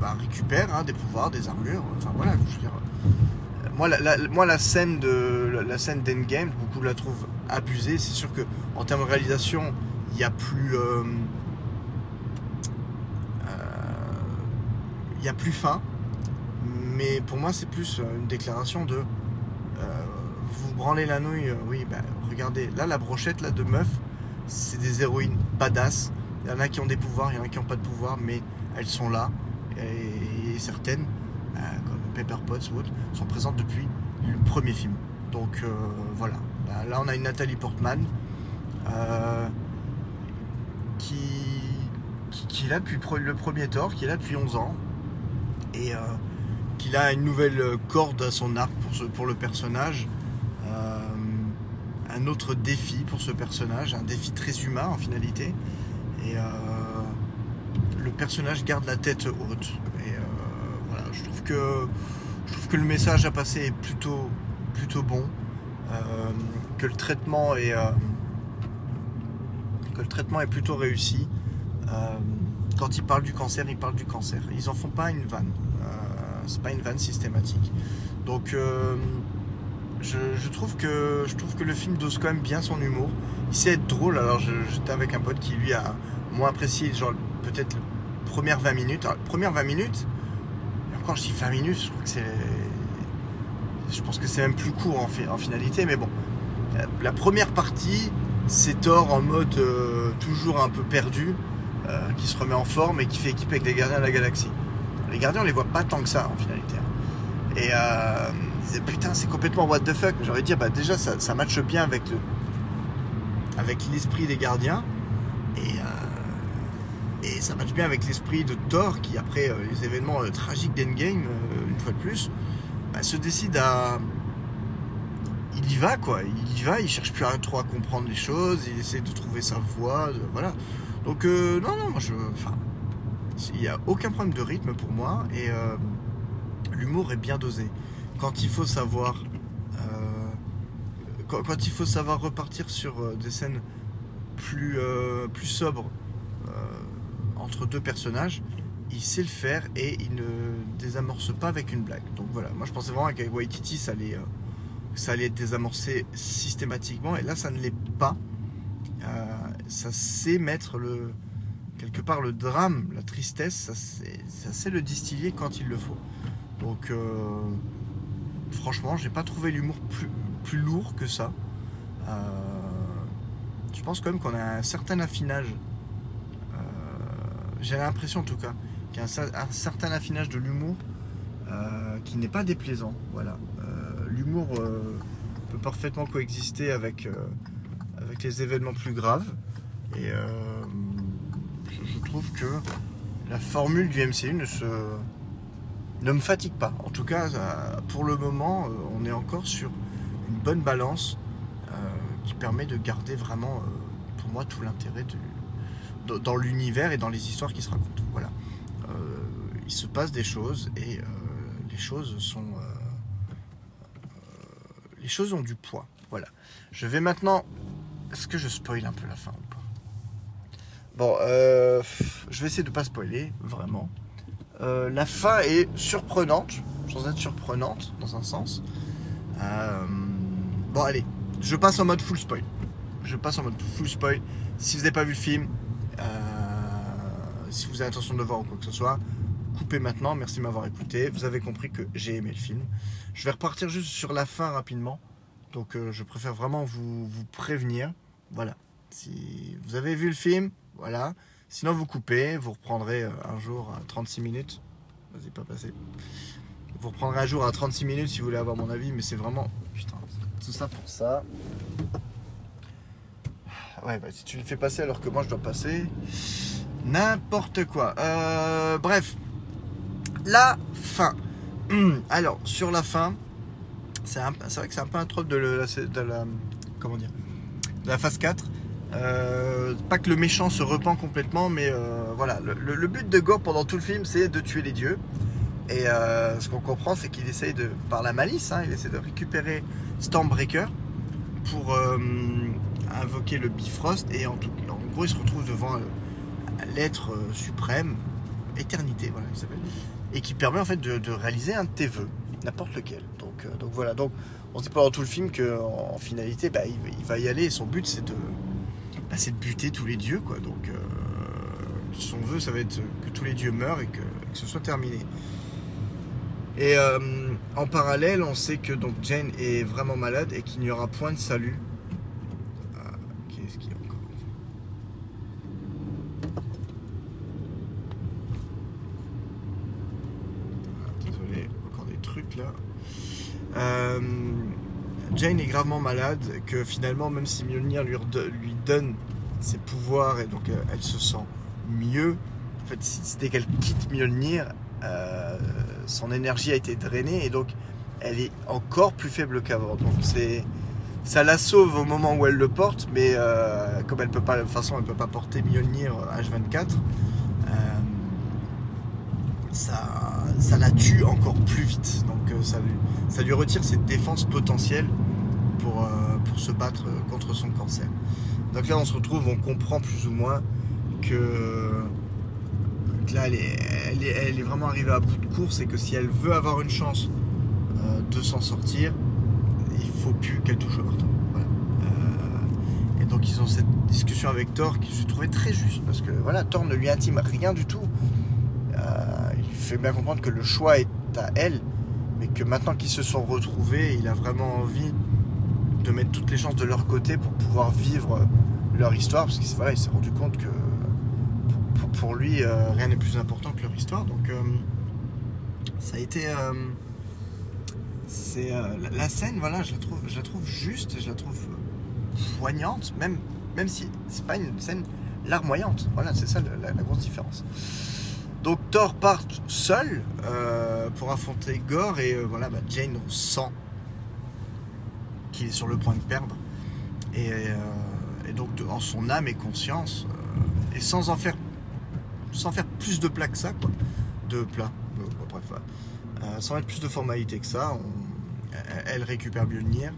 bah, récupèrent hein, des pouvoirs, des armures. Enfin voilà, je veux dire, euh, moi, la, scène de la scène d'Endgame, beaucoup la trouvent abusée. C'est sûr que en termes de réalisation, il n'y a plus n'y a plus fin. Mais pour moi, c'est plus euh, une déclaration de euh, vous branlez la nouille. Euh, oui, bah, regardez, là, la brochette là, de meufs, c'est des héroïnes badass. Il y en a qui ont des pouvoirs, il y en a qui n'ont pas de pouvoir, mais elles sont là. Et, certaines, comme Pepper Potts ou autres, sont présentes depuis le premier film. Donc voilà. Bah, là, on a une Nathalie Portman qui, qui, qui, est là depuis le premier Thor, qui est là depuis 11 ans et euh, qu'il a une nouvelle corde à son arc pour, pour le personnage. Euh, un autre défi pour ce personnage, un défi très humain en finalité. Et euh, le personnage garde la tête haute. Et voilà, je trouve que je trouve que le message à passer est plutôt plutôt bon, que le traitement est que le traitement est plutôt réussi. quand il parle du cancer, il parle du cancer. Ils en font pas une vanne c'est pas une vanne systématique. Donc euh, je, trouve que, le film dose quand même bien son humour. Il sait être drôle, alors j'étais avec un pote qui lui a moins apprécié genre peut-être les premières 20 minutes. Alors, premières 20 minutes, encore je dis 20 minutes, je c'est. Je pense que c'est même plus court en, finalité, mais bon. La première partie, c'est Thor en mode euh, toujours un peu perdu, euh, qui se remet en forme et qui fait équipe avec les gardiens de la galaxie les gardiens on les voit pas tant que ça en finalité. Et euh, putain c'est complètement what the fuck. J'aurais dire bah déjà ça, ça matche bien avec le avec l'esprit des gardiens et, euh, et ça matche bien avec l'esprit de Thor qui après euh, les événements tragiques d'Endgame une fois de plus bah, se décide à il y va quoi, il y va, il cherche plus à, trop à comprendre les choses, il essaie de trouver sa voie, voilà. Donc non non moi je enfin il n'y a aucun problème de rythme pour moi et euh, l'humour est bien dosé. Quand il faut savoir, euh, quand, il faut savoir repartir sur euh, des scènes plus, plus sobres entre deux personnages, il sait le faire et il ne désamorce pas avec une blague. Donc voilà, moi je pensais vraiment qu'avec Waititi ça allait, ça allait être désamorcé systématiquement et là ça ne l'est pas. ça sait mettre le, quelque part le drame, la tristesse, ça c'est le distiller quand il le faut. Donc euh, franchement, j'ai pas trouvé l'humour plus, plus, lourd que ça. Euh, je pense quand même qu'on a un certain affinage euh, j'ai l'impression en tout cas qu'il y a un, certain affinage de l'humour qui n'est pas déplaisant. Voilà. l'humour peut parfaitement coexister avec, avec les événements plus graves. Et trouve que la formule du MCU ne se ne me fatigue pas. En tout cas, pour le moment, on est encore sur une bonne balance qui permet de garder vraiment, pour moi, tout l'intérêt dans l'univers et dans les histoires qui se racontent. Voilà. il se passe des choses et les choses sont. les choses ont du poids. Voilà. Je vais maintenant. Est-ce que je spoil un peu la fin? Bon, je vais essayer de pas spoiler, vraiment. la fin est surprenante, sans être surprenante dans un sens. bon, allez, je passe en mode full spoil. Je passe en mode full spoil. Si vous n'avez pas vu le film, euh, si vous avez intention de voir ou quoi que ce soit, coupez maintenant. Merci de m'avoir écouté. Vous avez compris que j'ai aimé le film. Je vais repartir juste sur la fin rapidement. Donc euh, je préfère vraiment vous, prévenir. Voilà. Si vous avez vu le film, voilà. Sinon vous coupez, vous reprendrez euh, un jour à 36 minutes. Vas-y, pas passer. Vous reprendrez un jour à 36 minutes si vous voulez avoir mon avis, mais c'est vraiment. Putain, tout ça pour ça. Ouais, bah, si tu le fais passer alors que moi je dois passer. N'importe quoi. Euh, bref. La fin. Alors, sur la fin, c'est vrai que c'est un peu un trope de, la, de la. Comment dire De la phase 4. Euh, pas que le méchant se repent complètement, mais euh, voilà. Le, but de Gore pendant tout le film, c'est de tuer les dieux. Et ce qu'on comprend, c'est qu'il essaye de, par la malice, hein, il essaie de récupérer Stormbreaker pour euh, invoquer le Bifrost et en, gros il se retrouve devant euh, l'être euh, suprême, éternité voilà il s'appelle, et qui permet en fait de, réaliser un de tes vœux, n'importe lequel. Donc, voilà, donc on se dit pendant tout le film qu'en en finalité bah, il, va y aller et son but c'est de, bah, de buter tous les dieux quoi. Donc son vœu ça va être que tous les dieux meurent et que ce soit terminé. Et euh, en parallèle, on sait que donc Jane est vraiment malade et qu'il n'y aura point de salut. Ah, qu'est-ce qu'il y a encore ah, Désolé, encore des trucs là. Euh, Jane est gravement malade, que finalement, même si Mjolnir lui, donne ses pouvoirs et donc euh, elle se sent mieux, en fait, dès qu'elle quitte Mjolnir, euh, son énergie a été drainée et donc elle est encore plus faible qu'avant. Donc c'est ça la sauve au moment où elle le porte, mais euh, comme elle peut pas, de toute façon, elle peut pas porter Mjolnir H24, euh, ça, ça la tue encore plus vite. Donc ça, lui, ça lui retire ses défenses potentielles pour, pour se battre contre son cancer. Donc là, on se retrouve, on comprend plus ou moins que là, elle est, vraiment arrivée à bout de course et que si elle veut avoir une chance euh, de s'en sortir, il faut plus qu'elle touche au marteau. Euh, et donc ils ont cette discussion avec Thor qui je trouvais très juste parce que voilà, Thor ne lui intime rien du tout. Fait bien comprendre que le choix est à elle, mais que maintenant qu'ils se sont retrouvés, il a vraiment envie de mettre toutes les chances de leur côté pour pouvoir vivre leur histoire parce qu'il s'est rendu compte que pour lui, euh, rien n'est plus important que leur histoire. Donc, euh, ça a été. Euh, c'est la, scène, voilà, je la trouve, je la trouve juste, je la trouve poignante, même, même si c'est pas une scène larmoyante. Voilà, c'est ça la, grosse différence. Donc Thor part seul pour affronter Gore et voilà, bah, Jane sent qu'il est sur le point de perdre. Et, donc en son âme et conscience, et sans en faire sans faire plus de plats que ça, quoi. De plats, euh, bref, euh, sans mettre plus de formalité que ça, elle récupère Mjolnir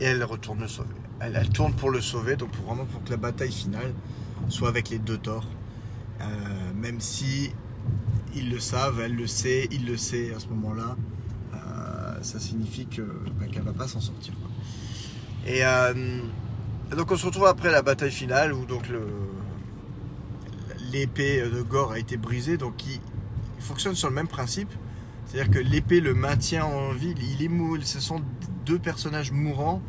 et elle retourne le sauver. Elle, tourne pour le sauver, donc pour, vraiment pour que la bataille finale soit avec les deux. Euh, même si ils le savent, elle le sait, il le sait à ce moment-là, ça signifie que bah, qu'elle va pas s'en sortir. Et donc on se retrouve après la bataille finale où l'épée de Gore a été brisée, donc il, fonctionne sur le même principe. C'est-à-dire que l'épée le maintient en vie, ce sont deux personnages mourants,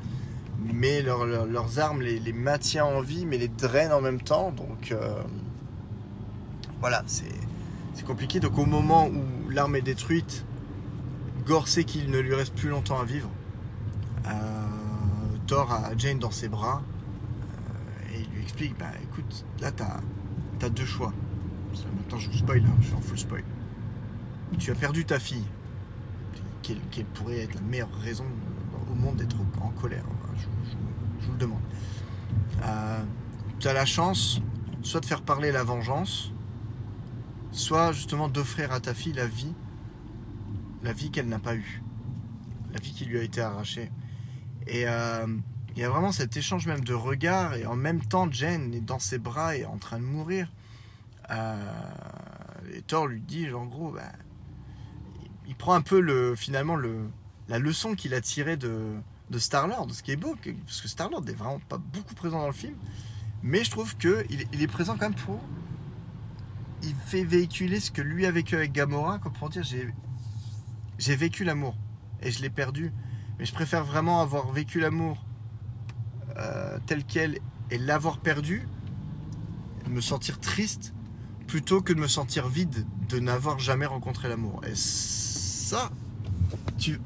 mais leurs armes les, les maintient en vie, mais les drainent en même temps. Donc euh, voilà, c'est compliqué. Donc au moment où l'arme est détruite, Gore sait qu'il ne lui reste plus longtemps à vivre. Euh, Thor a Jane dans ses bras euh, et il lui explique bah écoute, là t'as as deux choix. Maintenant je vous spoil, hein, je suis en full spoil. Tu as perdu ta fille, quelle, pourrait être la meilleure raison au monde d'être en colère. je, vous le demande. Euh, tu as la chance soit de faire parler la vengeance, soit justement d'offrir à ta fille la vie, la vie qu'elle n'a pas eue, la vie qui lui a été arrachée. Et euh, il y a vraiment cet échange même de regards, et en même temps, Jen est dans ses bras et en train de mourir. Euh, et Thor lui dit, en gros, bah, il, prend un peu le, finalement le, la leçon qu'il a tirée de, de Star-Lord, ce qui est beau, parce que Star-Lord n'est vraiment pas beaucoup présent dans le film, mais je trouve qu'il il est présent quand même pour fait véhiculer ce que lui a vécu avec Gamora, comme pour dire j'ai, vécu l'amour et je l'ai perdu. Mais je préfère vraiment avoir vécu l'amour euh, tel quel et l'avoir perdu, me sentir triste, plutôt que de me sentir vide de n'avoir jamais rencontré l'amour. Et ça, tu.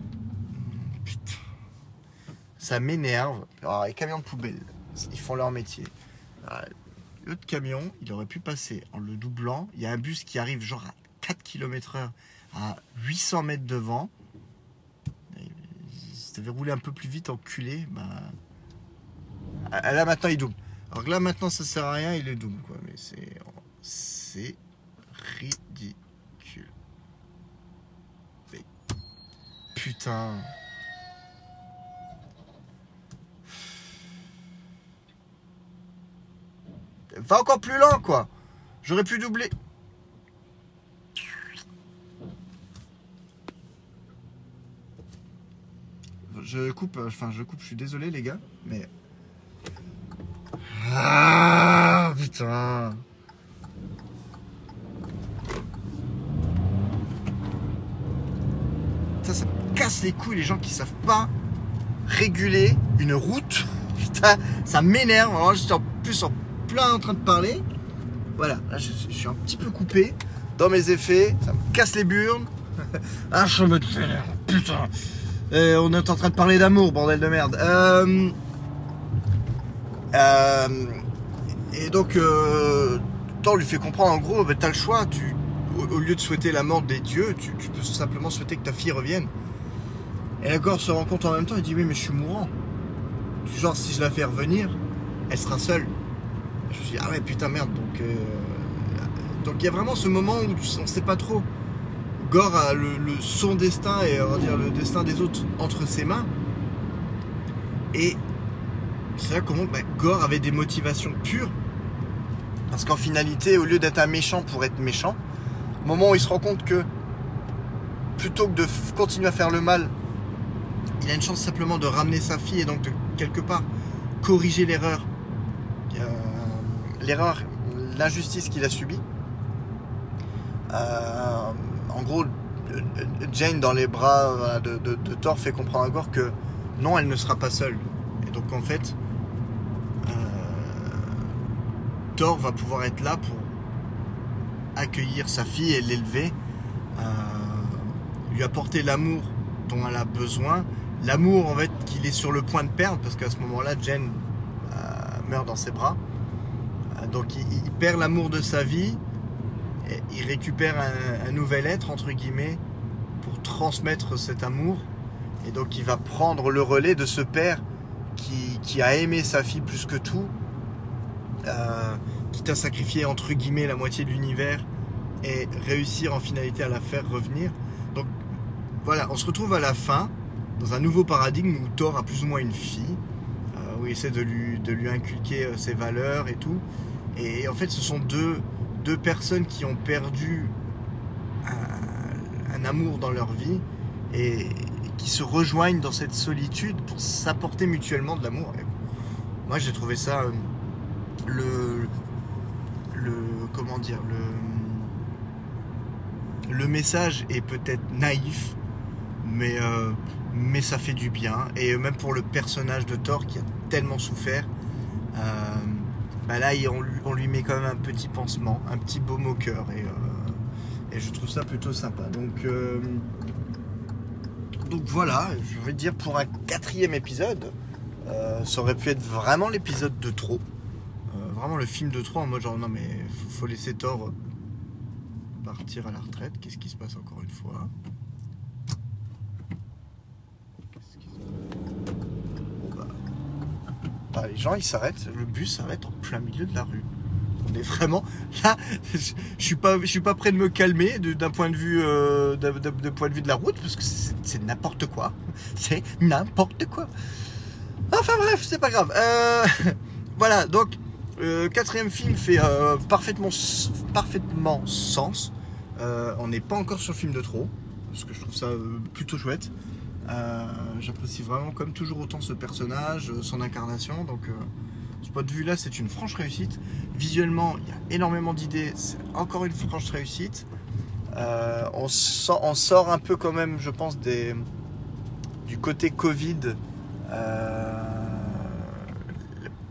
Ça m'énerve. Alors, les camions de poubelle, ils font leur métier. Ah, L'autre camion, il aurait pu passer en le doublant. Il y a un bus qui arrive genre à 4 km/h à 800 mètres devant. Si t'avais roulé un peu plus vite, enculé, bah. Ah, là maintenant il double. Alors là maintenant ça sert à rien, il est double quoi. Mais c'est. C'est ridicule. Putain. Va encore plus lent, quoi. J'aurais pu doubler. Je coupe, euh, enfin je coupe, je suis désolé les gars, mais... Ah putain Ça, ça casse les couilles les gens qui savent pas réguler une route. Putain, ça m'énerve. Je suis en plus en plein en train de parler. Voilà, là je, suis un petit peu coupé dans mes effets, ça me casse les burnes. ah, je me putain. Et on est en train de parler d'amour, bordel de merde. Euh, euh, et donc, euh, lui fait comprendre en gros, bah, t'as le choix. Tu, au, lieu de souhaiter la mort des dieux, tu, peux simplement souhaiter que ta fille revienne. Et la se rend compte en même temps, il dit Oui, mais je suis mourant. genre, si je la fais revenir, elle sera seule. Je me suis dit, ah ouais, putain, merde. Donc, euh, donc il y a vraiment ce moment où on ne sait pas trop. Gore a le, son destin et on va dire le destin des autres entre ses mains. Et c'est là comment bah, Gore avait des motivations pures. Parce qu'en finalité, au lieu d'être un méchant pour être méchant, au moment où il se rend compte que plutôt que de continuer à faire le mal, il a une chance simplement de ramener sa fille et donc de quelque part corriger l'erreur l'erreur, l'injustice qu'il a subie. Euh, en gros, Jane dans les bras de, Thor fait comprendre encore que non, elle ne sera pas seule. Et donc en fait, euh, Thor va pouvoir être là pour accueillir sa fille et l'élever, euh, lui apporter l'amour dont elle a besoin, l'amour en fait qu'il est sur le point de perdre parce qu'à ce moment-là, Jane meurt dans ses bras. Donc il, perd l'amour de sa vie, et il récupère un, nouvel être, entre guillemets, pour transmettre cet amour. Et donc il va prendre le relais de ce père qui, a aimé sa fille plus que tout, euh, qui t'a sacrifié, entre guillemets, la moitié de l'univers, et réussir en finalité à la faire revenir. Donc voilà, on se retrouve à la fin, dans un nouveau paradigme où Thor a plus ou moins une fille, euh, où il essaie de lui, inculquer euh, ses valeurs et tout. Et en fait, ce sont deux, deux personnes qui ont perdu un, amour dans leur vie et, qui se rejoignent dans cette solitude pour s'apporter mutuellement de l'amour. Moi, j'ai trouvé ça euh, le, le comment dire le le message est peut-être naïf, mais euh, mais ça fait du bien et même pour le personnage de Thor qui a tellement souffert. Euh, bah là on lui, met quand même un petit pansement, un petit baume au cœur et, euh, je trouve ça plutôt sympa. Donc, euh, donc voilà, je vais dire pour un quatrième épisode, euh, ça aurait pu être vraiment l'épisode de trop. Vraiment le film de trop en mode genre non mais faut laisser Thor partir à la retraite. Qu'est-ce qui se passe encore une fois Qu'est-ce qui se passe Bon, bah, bah, Les gens ils s'arrêtent, le bus s'arrête en plein milieu de la rue. On est vraiment là. Je suis pas, je prêt de me calmer de- d'un point de vue, euh, d'un point de vue de la route parce que c'est n'importe quoi. C'est n'importe quoi. Enfin bref, c'est pas grave. Euh, voilà, donc euh, quatrième film fait parfaitement, parfaitement sens. On n'est pas encore sur le film de trop, parce que je trouve ça plutôt chouette. Euh, J'apprécie vraiment, comme toujours, autant ce personnage, euh, son incarnation. Donc, euh, ce point de vue-là, c'est une franche réussite. Visuellement, il y a énormément d'idées. C'est encore une franche réussite. On, sort, un peu quand même, je pense, du côté Covid.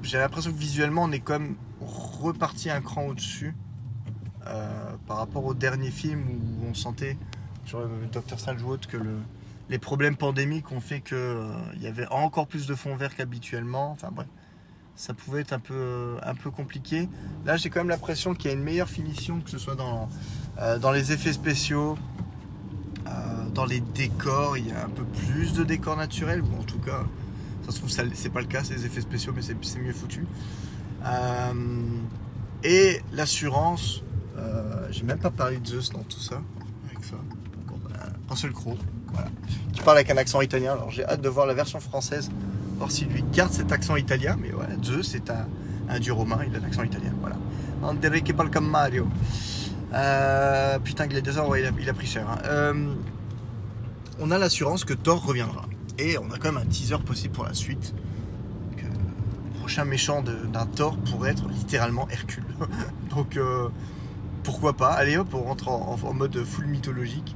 J'ai l'impression que visuellement, on est quand même reparti un cran au-dessus par rapport au dernier film où on sentait, sur le Docteur Strange ou autre, que le, les problèmes pandémiques ont fait qu'il y avait encore plus de fond vert qu'habituellement. Enfin bref, ça pouvait être un peu, un peu compliqué. Là, j'ai quand même l'impression qu'il y a une meilleure finition, que ce soit dans, euh, dans les effets spéciaux, euh, dans les décors. Il y a un peu plus de décors naturels, ou en tout cas, ça se trouve, c'est pas le cas, c'est les effets spéciaux, mais c'est mieux foutu. Euh, et l'assurance, euh, j'ai même pas parlé de Zeus dans tout ça. Avec ça. Un seul croc, Qui parle avec un accent italien. Alors j'ai hâte de voir la version française, voir s'il lui garde cet accent italien. Mais voilà, Zeus c'est un, dieu romain, il a l'accent italien. Voilà. Qu'il parle comme Mario. Euh, putain, Gladiator, ouais, il, il a pris cher. hein. Euh, on a l'assurance que Thor reviendra. Et on a quand même un teaser possible pour la suite. Que le prochain méchant d'un Thor pourrait être littéralement Hercule. Donc euh, pourquoi pas Allez hop, on rentre en, en- en mode full mythologique.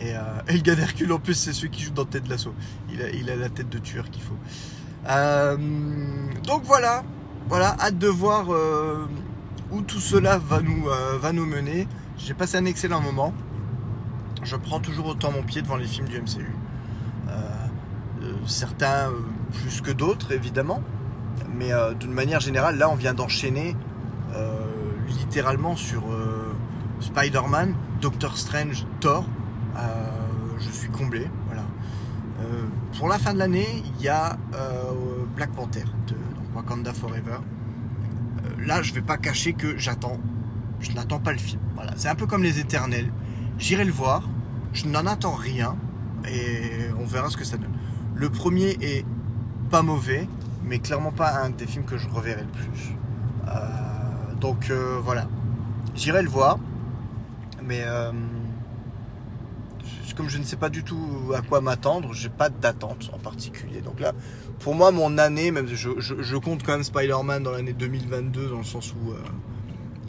Et, euh, le gars d'Hercule, en plus, c'est celui qui joue dans Tête de l'assaut. Il a, la tête de tueur qu'il faut. Euh, donc voilà, voilà, hâte de voir euh, où tout cela va nous, euh, va nous mener. J'ai passé un excellent moment. Je prends toujours autant mon pied devant les films du MCU. Certains plus que d'autres, évidemment. Mais d'une manière générale, là, on vient d'enchaîner littéralement sur Spider-Man, Doctor Strange, Thor. Euh, je suis comblé, voilà. Euh, pour la fin de l'année, il y a euh, Black Panther de Wakanda Forever. Là, je vais pas cacher que j'attends, je n'attends pas le film. Voilà, c'est un peu comme les Éternels. J'irai le voir, je n'en attends rien et on verra ce que ça donne. Le premier est pas mauvais, mais clairement pas un des films que je reverrai le plus. Donc voilà, j'irai le voir, mais comme je ne sais pas du tout à quoi m'attendre, j'ai pas d'attente en particulier. Donc là, pour moi, mon année, même je, je- compte quand même Spider-Man dans l'année 2022, dans le sens où euh,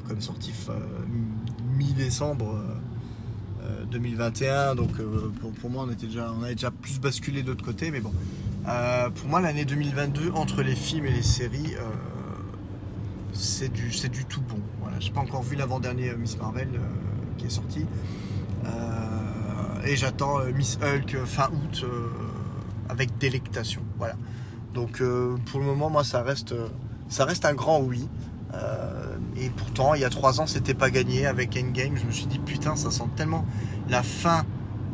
même sorti mi-décembre. euh, euh, 2021 donc euh, pour, pour moi on était déjà on avait déjà plus basculé de l'autre côté mais bon Euh, pour moi l'année 2022 entre les films et les séries euh, c'est du du tout bon voilà j'ai pas encore vu l'avant-dernier euh, Miss Marvel euh, qui est sorti Euh, et j'attends euh, Miss Hulk euh, fin août euh, avec délectation voilà donc pour le moment moi ça reste ça reste un grand oui et pourtant, il y a trois ans, c'était pas gagné avec Endgame. Je me suis dit, putain, ça sent tellement la fin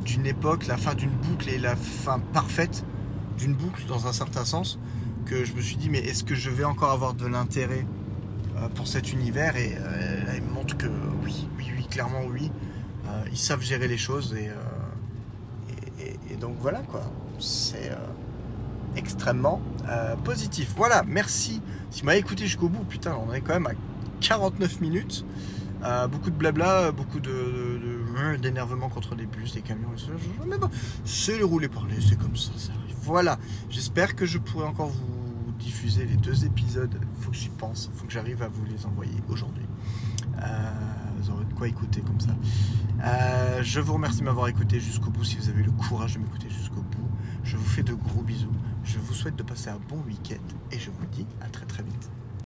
d'une époque, la fin d'une boucle et la fin parfaite d'une boucle dans un certain sens, que je me suis dit, mais est-ce que je vais encore avoir de l'intérêt pour cet univers? Et là, il me montre que oui, oui, oui, clairement oui. Ils savent gérer les choses et, et, donc voilà quoi. C'est. euh, extrêmement euh, positif. Voilà, merci. Si vous m'avez écouté jusqu'au bout, putain, on est quand même à 49 minutes. Euh, beaucoup de blabla, beaucoup de, d'énervement contre les bus, les camions, et Mais bon, c'est le rouler parler, c'est comme ça, ça arrive. Voilà, j'espère que je pourrai encore vous diffuser les deux épisodes. Il faut que j'y pense, il faut que j'arrive à vous les envoyer aujourd'hui. Euh, de quoi écouter comme ça. Euh, je vous remercie de m'avoir écouté jusqu'au bout si vous avez le courage de m'écouter jusqu'au bout. Je vous fais de gros bisous. Je vous souhaite de passer un bon week-end et je vous dis à très très vite.